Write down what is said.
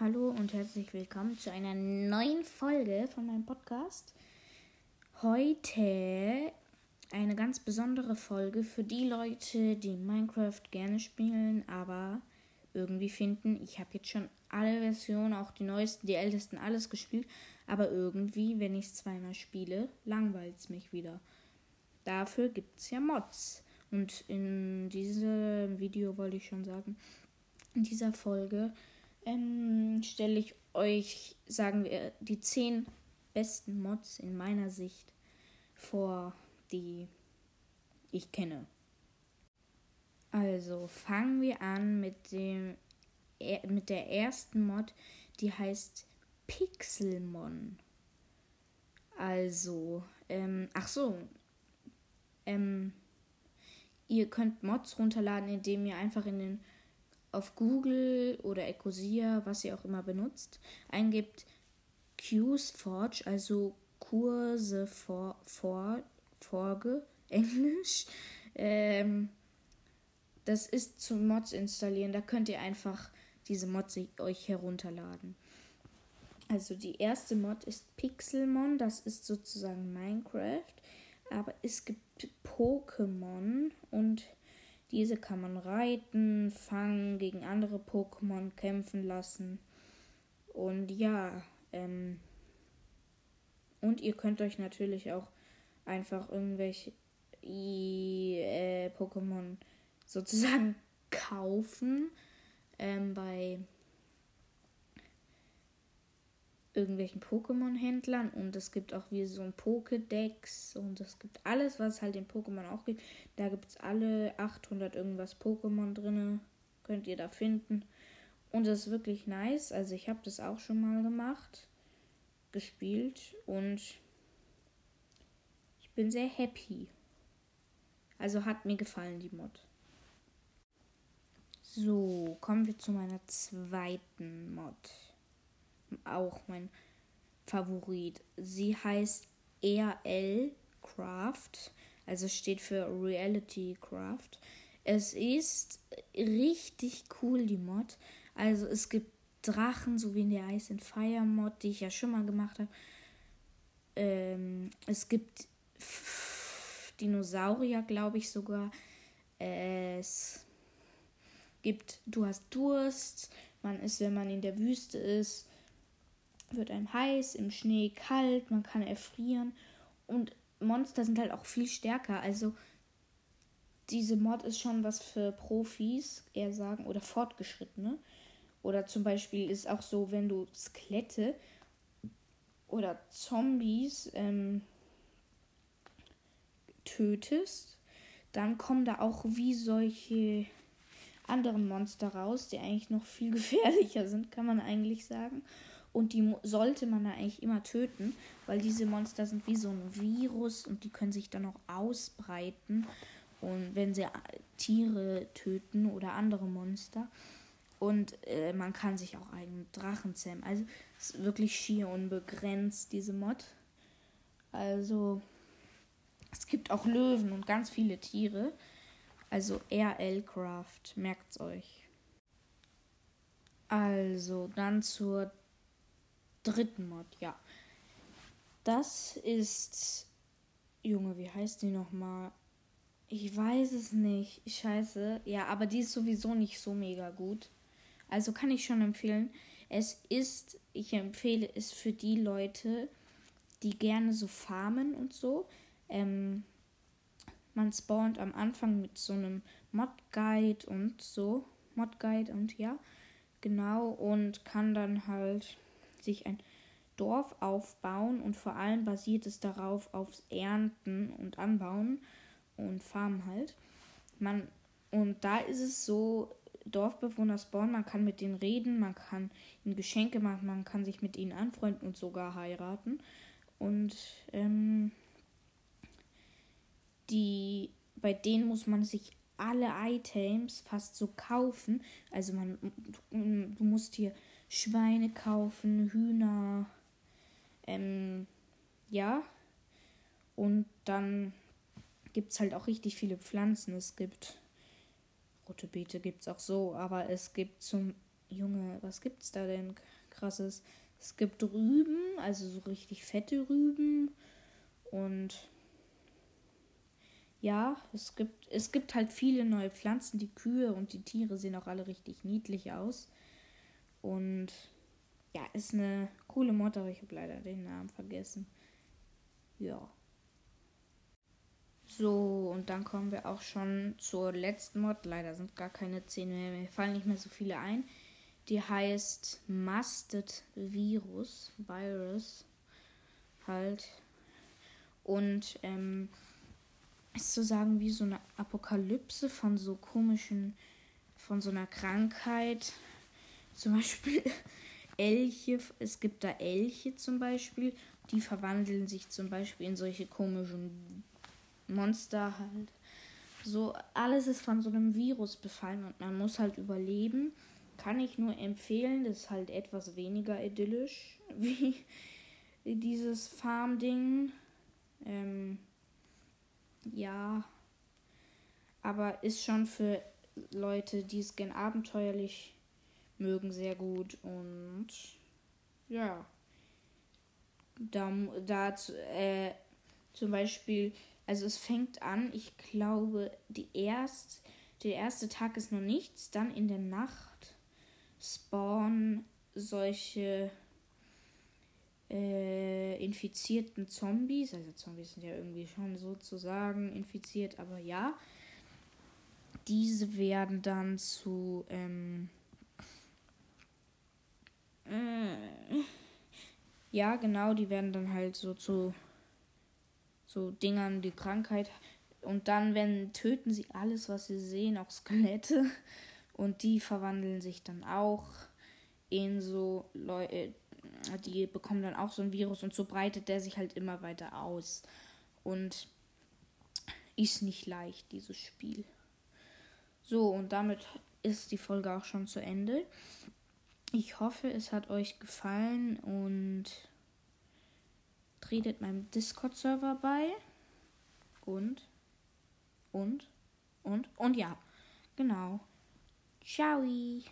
Hallo und herzlich willkommen zu einer neuen Folge von meinem Podcast. Heute eine ganz besondere Folge für die Leute, die Minecraft gerne spielen, aber irgendwie finden, ich habe jetzt schon alle Versionen, auch die neuesten, die ältesten, alles gespielt, aber irgendwie, wenn ich es zweimal spiele, langweilt es mich wieder. Dafür gibt es ja Mods. Und in diesem Video wollte ich schon sagen, in dieser Folge ähm, stelle ich euch, sagen wir, die 10 besten Mods in meiner Sicht vor, die ich kenne. Also fangen wir an mit dem mit der ersten Mod, die heißt Pixelmon. Also, ähm, ach so, ähm, ihr könnt Mods runterladen, indem ihr einfach in den auf Google oder Ecosia, was ihr auch immer benutzt, eingibt QsForge, also Kurse vor, vor, Folge, Englisch. Ähm, das ist zum Mods installieren. Da könnt ihr einfach diese Mods euch herunterladen. Also die erste Mod ist Pixelmon, das ist sozusagen Minecraft, aber es gibt Pokémon und diese kann man reiten, fangen, gegen andere Pokémon kämpfen lassen. Und ja, ähm, und ihr könnt euch natürlich auch einfach irgendwelche äh, Pokémon sozusagen kaufen ähm, bei irgendwelchen Pokémon-Händlern und es gibt auch wie so ein Pokédex und es gibt alles, was halt in Pokémon auch gibt. Da gibt es alle 800 irgendwas Pokémon drin, könnt ihr da finden. Und das ist wirklich nice. Also ich habe das auch schon mal gemacht, gespielt und ich bin sehr happy. Also hat mir gefallen die Mod. So, kommen wir zu meiner zweiten Mod auch mein Favorit. Sie heißt RL Craft, also steht für Reality Craft. Es ist richtig cool, die Mod. Also es gibt Drachen, so wie in der Ice and Fire Mod, die ich ja schon mal gemacht habe. Ähm, es gibt Dinosaurier, glaube ich sogar. Es gibt, du hast Durst. Man ist, wenn man in der Wüste ist, wird einem heiß, im Schnee kalt, man kann erfrieren und Monster sind halt auch viel stärker. Also diese Mod ist schon was für Profis, eher sagen, oder Fortgeschrittene. Oder zum Beispiel ist auch so, wenn du Skelette oder Zombies ähm, tötest, dann kommen da auch wie solche anderen Monster raus, die eigentlich noch viel gefährlicher sind, kann man eigentlich sagen. Und die sollte man da eigentlich immer töten, weil diese Monster sind wie so ein Virus und die können sich dann auch ausbreiten. Und wenn sie äh, Tiere töten oder andere Monster. Und äh, man kann sich auch eigene Drachen zähmen. Also es ist wirklich schier unbegrenzt, diese Mod. Also es gibt auch Löwen und ganz viele Tiere. Also RL Craft, merkt's euch. Also dann zur dritten Mod, ja. Das ist. Junge, wie heißt die nochmal? Ich weiß es nicht. Scheiße. Ja, aber die ist sowieso nicht so mega gut. Also kann ich schon empfehlen. Es ist, ich empfehle es für die Leute, die gerne so farmen und so. Ähm, man spawnt am Anfang mit so einem Mod-Guide und so. Mod-Guide und ja, genau. Und kann dann halt sich ein Dorf aufbauen und vor allem basiert es darauf aufs Ernten und Anbauen und Farmen halt. Man und da ist es so, Dorfbewohner spawnen, man kann mit denen reden, man kann ihnen Geschenke machen, man kann sich mit ihnen anfreunden und sogar heiraten. Und ähm, die, bei denen muss man sich alle Items fast so kaufen. Also man, du, du musst hier Schweine kaufen, Hühner, ähm, ja. Und dann gibt es halt auch richtig viele Pflanzen. Es gibt rote Beete gibt es auch so, aber es gibt zum Junge, was gibt's da denn krasses? Es gibt Rüben, also so richtig fette Rüben. Und ja, es gibt, es gibt halt viele neue Pflanzen. Die Kühe und die Tiere sehen auch alle richtig niedlich aus. Und ja, ist eine coole Mod, aber ich habe leider den Namen vergessen. Ja. So, und dann kommen wir auch schon zur letzten Mod. Leider sind gar keine 10 mehr. Mir fallen nicht mehr so viele ein. Die heißt Musted Virus. Virus. Halt. Und ähm, ist zu sagen wie so eine Apokalypse von so komischen, von so einer Krankheit. Zum Beispiel Elche. Es gibt da Elche zum Beispiel. Die verwandeln sich zum Beispiel in solche komischen Monster halt. So, alles ist von so einem Virus befallen und man muss halt überleben. Kann ich nur empfehlen. Das ist halt etwas weniger idyllisch wie dieses Farm-Ding. Ähm, ja. Aber ist schon für Leute, die es gern abenteuerlich mögen, sehr gut. Und ja. Da, da äh, zum Beispiel also es fängt an, ich glaube, die erst, der erste Tag ist noch nichts, dann in der Nacht spawnen solche äh, infizierten Zombies. Also Zombies sind ja irgendwie schon sozusagen infiziert, aber ja. Diese werden dann zu ähm, äh, ja, genau, die werden dann halt so zu so Dingern die Krankheit. Und dann, wenn töten sie alles, was sie sehen, auch Skelette. Und die verwandeln sich dann auch in so Leute, äh, die bekommen dann auch so ein Virus und so breitet der sich halt immer weiter aus. Und ist nicht leicht, dieses Spiel. So, und damit ist die Folge auch schon zu Ende. Ich hoffe, es hat euch gefallen und tretet meinem Discord-Server bei. Und, und, und, und ja, genau. Ciao.